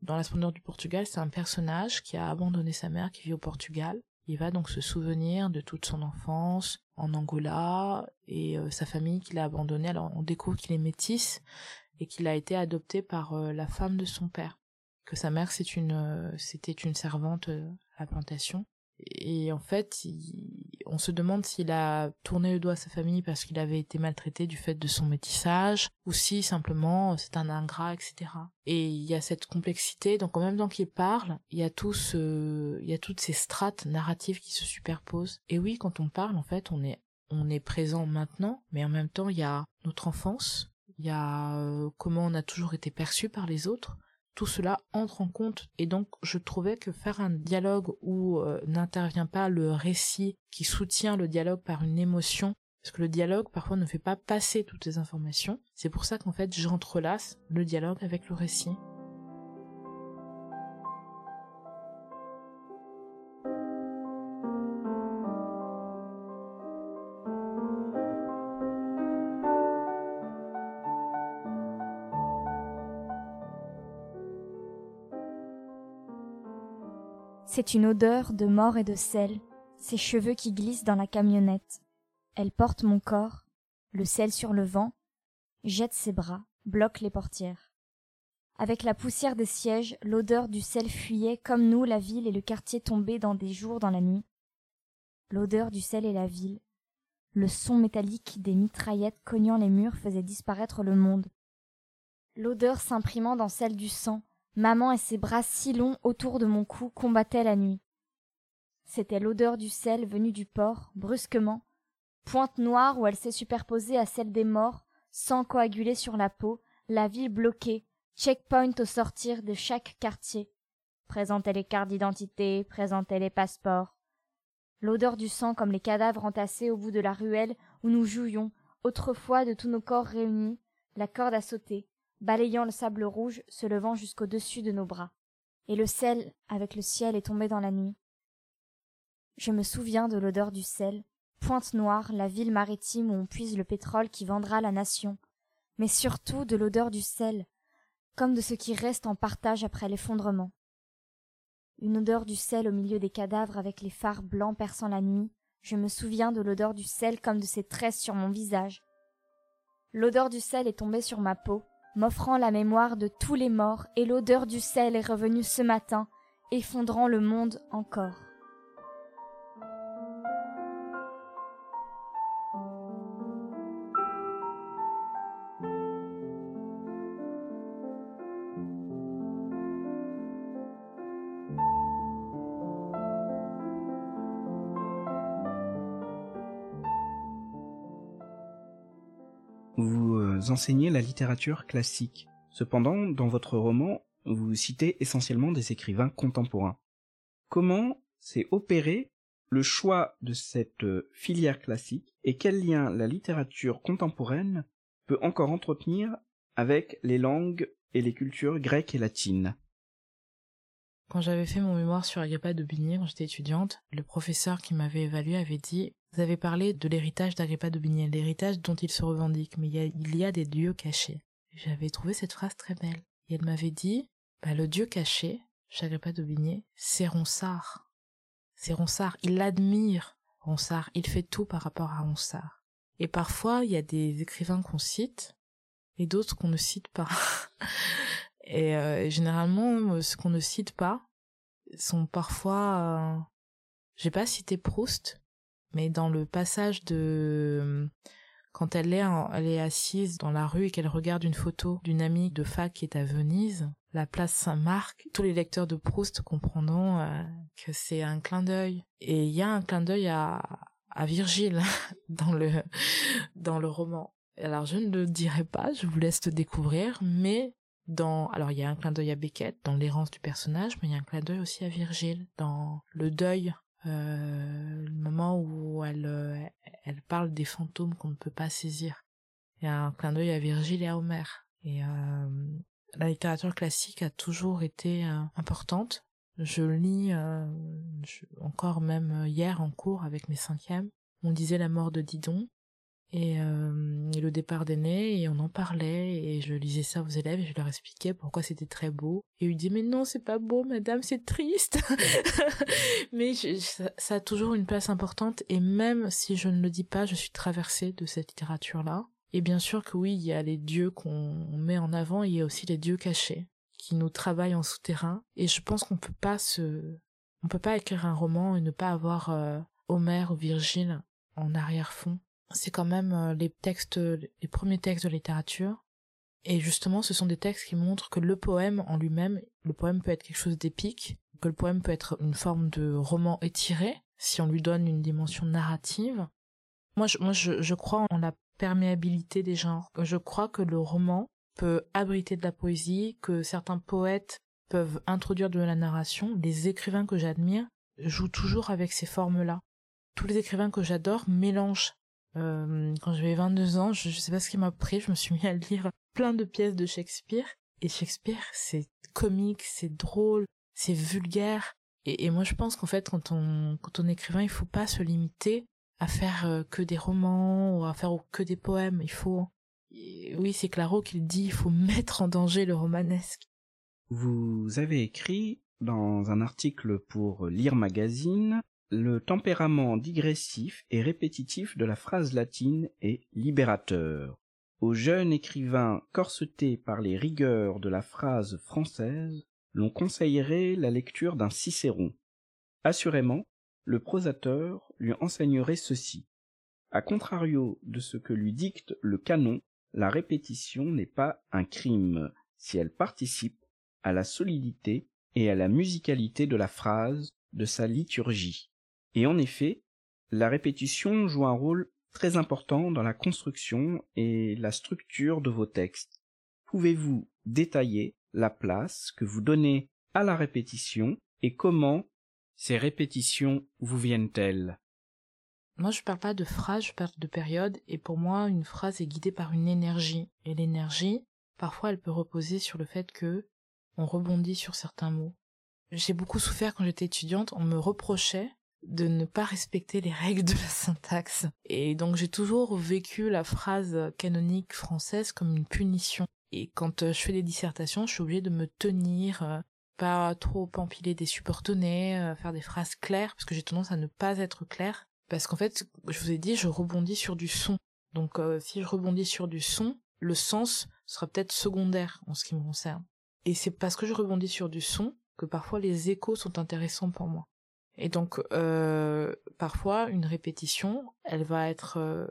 Dans La splendeur du Portugal, c'est un personnage qui a abandonné sa mère, qui vit au Portugal, il va donc se souvenir de toute son enfance en Angola et euh, sa famille qu'il a abandonnée. Alors on découvre qu'il est métis et qu'il a été adopté par euh, la femme de son père. Que sa mère une euh, c'était une servante à la plantation et en fait, on se demande s'il a tourné le doigt à sa famille parce qu'il avait été maltraité du fait de son métissage, ou si simplement c'est un ingrat, etc. Et il y a cette complexité, donc en même temps qu'il parle, il y a toutes ces strates narratives qui se superposent. Et oui, quand on parle, en fait, on est, on est présent maintenant, mais en même temps, il y a notre enfance, il y a euh, comment on a toujours été perçu par les autres, tout cela entre en compte. Et donc, je trouvais que faire un dialogue où euh, n'intervient pas le récit qui soutient le dialogue par une émotion, parce que le dialogue parfois ne fait pas passer toutes les informations, c'est pour ça qu'en fait j'entrelace le dialogue avec le récit. C'est une odeur de mort et de sel, ses cheveux qui glissent dans la camionnette. Elle porte mon corps, le sel sur le vent, jette ses bras, bloque les portières. Avec la poussière des sièges, l'odeur du sel fuyait comme nous la ville et le quartier tombés dans des jours dans la nuit. L'odeur du sel et la ville. Le son métallique des mitraillettes cognant les murs faisait disparaître le monde. L'odeur s'imprimant dans celle du sang, Maman et ses bras si longs autour de mon cou combattaient la nuit. C'était l'odeur du sel venu du port, brusquement, pointe noire où elle s'est superposée à celle des morts, sans coaguler sur la peau, la ville bloquée, checkpoint au sortir de chaque quartier. Présentez les cartes d'identité, présentez les passeports. L'odeur du sang comme les cadavres entassés au bout de la ruelle où nous jouions, autrefois de tous nos corps réunis, la corde a sauté, balayant le sable rouge se levant jusqu'au-dessus de nos bras. Et le sel, avec le ciel, est tombé dans la nuit. Je me souviens de l'odeur du sel, Pointe Noire, la ville maritime où on puise le pétrole qui vendra la nation, mais surtout de l'odeur du sel, comme de ce qui reste en partage après l'effondrement. Une odeur du sel au milieu des cadavres avec les phares blancs perçant la nuit, je me souviens de l'odeur du sel comme de ses tresses sur mon visage. L'odeur du sel est tombée sur ma peau, m'offrant la mémoire de tous les morts, et l'odeur du sel est revenue ce matin, effondrant le monde encore. Enseignez la littérature classique. Cependant, dans votre roman, vous citez essentiellement des écrivains contemporains. Comment s'est opéré le choix de cette filière classique et quel lien la littérature contemporaine peut encore entretenir avec les langues et les cultures grecques et latines? Quand j'avais fait mon mémoire sur Agrippa d'Aubigné quand j'étais étudiante, le professeur qui m'avait évalué avait dit Vous avez parlé de l'héritage d'Agrippa d'Aubigné, l'héritage dont il se revendique, mais il y a, des dieux cachés. J'avais trouvé cette phrase très belle. Et elle m'avait dit bah, Le dieu caché, chez Agrippa d'Aubigné, c'est Ronsard. C'est Ronsard. Il admire Ronsard. Il fait tout par rapport à Ronsard. Et parfois, il y a des écrivains qu'on cite et d'autres qu'on ne cite pas. Et euh, généralement, euh, ce qu'on ne cite pas sont parfois. Euh... J'ai pas cité Proust, mais dans le passage de quand elle est, assise dans la rue et qu'elle regarde une photo d'une amie de fac qui est à Venise, la place Saint-Marc, tous les lecteurs de Proust comprendront euh, que c'est un clin d'œil. Et il y a un clin d'œil à, à Virgile dans le, dans le roman. Alors je ne le dirai pas, je vous laisse le découvrir, mais dans alors il y a un clin d'œil à Beckett dans l'errance du personnage mais il y a un clin d'œil aussi à Virgile dans le deuil euh, le moment où elle euh, elle parle des fantômes qu'on ne peut pas saisir. Il y a un clin d'œil à Virgile et à Homère et euh, la littérature classique a toujours été importante. Je lis encore même hier en cours avec mes cinquièmes. On disait la mort de Didon et, euh, et, le départ d'aîné et on en parlait et je lisais ça aux élèves et je leur expliquais pourquoi c'était très beau. Et ils disaient mais non c'est pas beau madame c'est triste. Mais ça, a toujours une place importante et même si je ne le dis pas je suis traversée de cette littérature là et bien sûr que oui il y a les dieux qu'on met en avant il y a aussi les dieux cachés qui nous travaillent en souterrain. Et je pense qu'on peut pas se on peut pas écrire un roman et ne pas avoir euh, Homère ou Virgile en arrière-fond c'est quand même euh, les textes, les premiers textes de littérature. Et justement, ce sont des textes qui montrent que le poème en lui-même, le poème peut être quelque chose d'épique, que le poème peut être une forme de roman étiré, si on lui donne une dimension narrative. Moi, je, moi, je, je crois en la perméabilité des genres. Je crois que le roman peut abriter de la poésie, que certains poètes peuvent introduire de la narration. Les écrivains que j'admire jouent toujours avec ces formes-là. Tous les écrivains que j'adore mélangent. Euh, quand j'avais 22 ans, je, je sais pas ce qui m'a pris, je me suis mis à lire plein de pièces de Shakespeare. Et Shakespeare, c'est comique, c'est drôle, c'est vulgaire. Et, moi, je pense qu'en fait, quand on, quand on est écrivain, il faut pas se limiter à faire euh, que des romans ou à faire que des poèmes. Il faut, oui, c'est Claro qui dit, il faut mettre en danger le romanesque. Vous avez écrit dans un article pour Lire Magazine le tempérament digressif et répétitif de la phrase latine est libérateur. Aux jeunes écrivains corsetés par les rigueurs de la phrase française, l'on conseillerait la lecture d'un Cicéron. Assurément, le prosateur lui enseignerait ceci. A contrario de ce que lui dicte le canon, la répétition n'est pas un crime si elle participe à la solidité et à la musicalité de la phrase, de sa liturgie. Et en effet, la répétition joue un rôle très important dans la construction et la structure de vos textes. Pouvez-vous détailler la place que vous donnez à la répétition et comment ces répétitions vous viennent-elles? Moi, je parle pas de phrase, je parle de période, et pour moi, une phrase est guidée par une énergie. Et l'énergie, parfois, elle peut reposer sur le fait que on rebondit sur certains mots. J'ai beaucoup souffert quand j'étais étudiante, on me reprochait de ne pas respecter les règles de la syntaxe. Et donc j'ai toujours vécu la phrase canonique française comme une punition. Et quand euh, je fais des dissertations, je suis obligée de me tenir, euh, pas trop empiler des subordonnés, euh, faire des phrases claires, parce que j'ai tendance à ne pas être claire. Parce qu'en fait, je vous ai dit, je rebondis sur du son. Donc si je rebondis sur du son, le sens sera peut-être secondaire en ce qui me concerne. Et c'est parce que je rebondis sur du son que parfois les échos sont intéressants pour moi. Et donc euh, parfois une répétition, elle va être euh,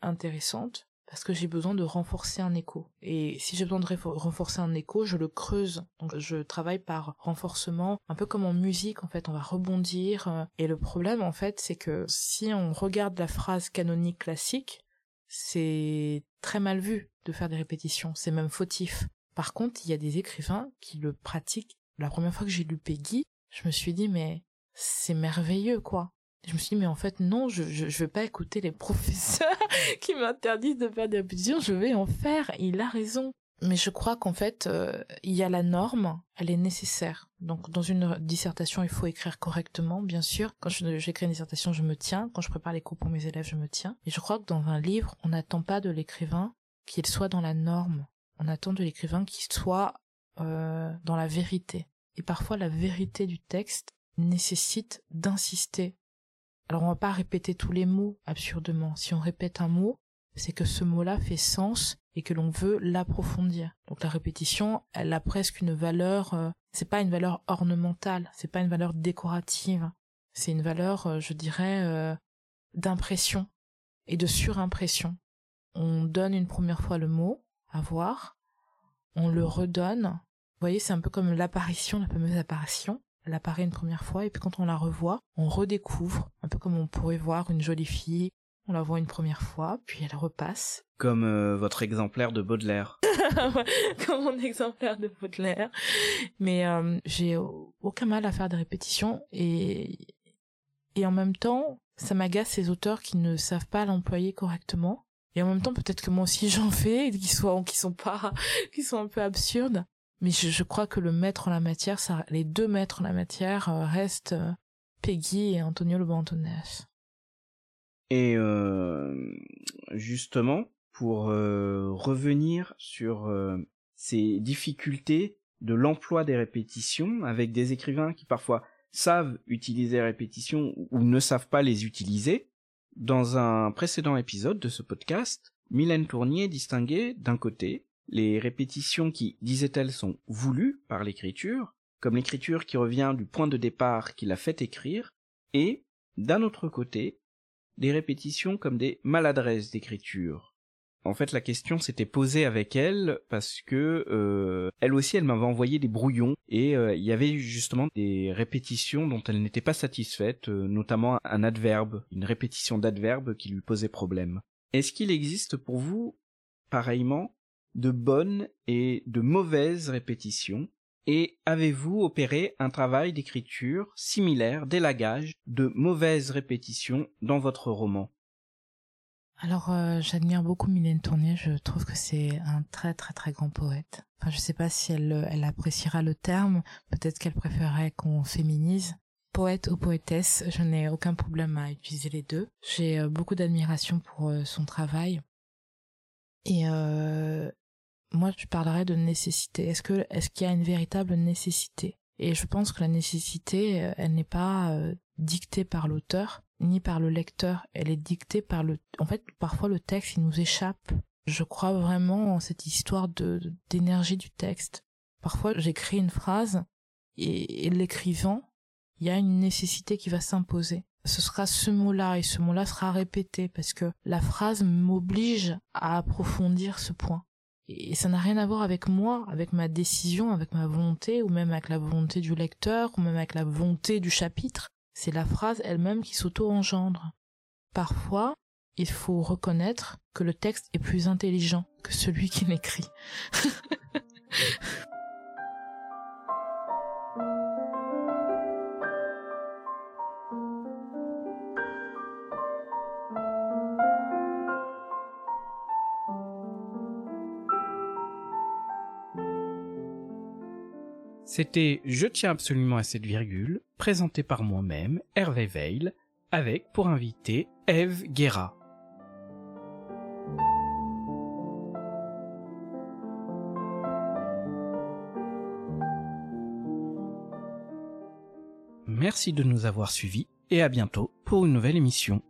intéressante parce que j'ai besoin de renforcer un écho. Et si j'ai besoin de renforcer un écho, je le creuse. Donc je travaille par renforcement, un peu comme en musique en fait, on va rebondir. Euh. Et le problème en fait, c'est que si on regarde la phrase canonique classique, c'est très mal vu de faire des répétitions, c'est même fautif. Par contre, il y a des écrivains qui le pratiquent. La première fois que j'ai lu Peggy, je me suis dit mais c'est merveilleux quoi. Je me suis dit mais en fait non, je je, je vais pas écouter les professeurs qui m'interdisent de faire des répétitions, je vais en faire. Il a raison. Mais je crois qu'en fait, euh, il y a la norme, elle est nécessaire. Donc, dans une dissertation, il faut écrire correctement, bien sûr. Quand j'écris une dissertation, je me tiens. Quand je prépare les cours pour mes élèves, je me tiens. Et je crois que dans un livre, on n'attend pas de l'écrivain qu'il soit dans la norme on attend de l'écrivain qu'il soit euh, dans la vérité. Et parfois la vérité du texte nécessite d'insister. Alors on va pas répéter tous les mots absurdement. Si on répète un mot, c'est que ce mot-là fait sens et que l'on veut l'approfondir. Donc la répétition, elle a presque une valeur, euh, c'est pas une valeur ornementale, c'est pas une valeur décorative, c'est une valeur, euh, je dirais, euh, d'impression et de surimpression. On donne une première fois le mot, à voir, on le redonne. Vous voyez, c'est un peu comme l'apparition, la fameuse apparition. Elle apparaît une première fois et puis quand on la revoit, on redécouvre, un peu comme on pourrait voir une jolie fille. On la voit une première fois, puis elle repasse. Comme euh, votre exemplaire de Baudelaire. comme mon exemplaire de Baudelaire. Mais euh, j'ai aucun mal à faire des répétitions et et en même temps, ça m'agace ces auteurs qui ne savent pas l'employer correctement et en même temps, peut-être que moi aussi j'en fais, qui soient, qui sont pas, qui sont un peu absurdes. Mais je, crois que le maître en la matière, les deux maîtres en la matière euh, restent euh, Peggy et Antonio Lobo Antunes. Et euh, justement, pour revenir sur ces difficultés de l'emploi des répétitions avec des écrivains qui parfois savent utiliser les répétitions ou ne savent pas les utiliser, dans un précédent épisode de ce podcast, Mylène Tournier distinguait d'un côté les répétitions qui, disait-elle, sont voulues par l'écriture, comme l'écriture qui revient du point de départ qui l'a fait écrire, et, d'un autre côté, des répétitions comme des maladresses d'écriture, en fait, la question s'était posée avec elle parce que euh, elle aussi, elle m'avait envoyé des brouillons et euh, il y avait justement des répétitions dont elle n'était pas satisfaite, euh, notamment un adverbe, une répétition d'adverbe qui lui posait problème. Est-ce qu'il existe pour vous, pareillement, de bonnes et de mauvaises répétitions et avez-vous opéré un travail d'écriture similaire d'élagage de mauvaises répétitions dans votre roman? Alors, euh, j'admire beaucoup Mylène Tournier. Je trouve que c'est un très très très grand poète. Enfin, je sais pas si elle, elle appréciera le terme. Peut-être qu'elle préférerait qu'on féminise. Poète ou poétesse, je n'ai aucun problème à utiliser les deux. J'ai euh, beaucoup d'admiration pour euh, son travail. Et moi, je parlerais de nécessité. Est-ce que est-ce qu'il y a une véritable nécessité? Et je pense que la nécessité, elle n'est pas dictée par l'auteur, ni par le lecteur, elle est dictée par le... En fait, parfois le texte, il nous échappe. Je crois vraiment en cette histoire de d'énergie du texte. Parfois, j'écris une phrase et, l'écrivant, il y a une nécessité qui va s'imposer. Ce sera ce mot-là et ce mot-là sera répété parce que la phrase m'oblige à approfondir ce point. Et ça n'a rien à voir avec moi, avec ma décision, avec ma volonté, ou même avec la volonté du lecteur, ou même avec la volonté du chapitre c'est la phrase elle-même qui s'auto-engendre. Parfois, il faut reconnaître que le texte est plus intelligent que celui qui l'écrit. C'était Je tiens absolument à cette virgule, présenté par moi-même, Hervé Veil, avec pour invité Eve Guerra. Merci de nous avoir suivis et à bientôt pour une nouvelle émission.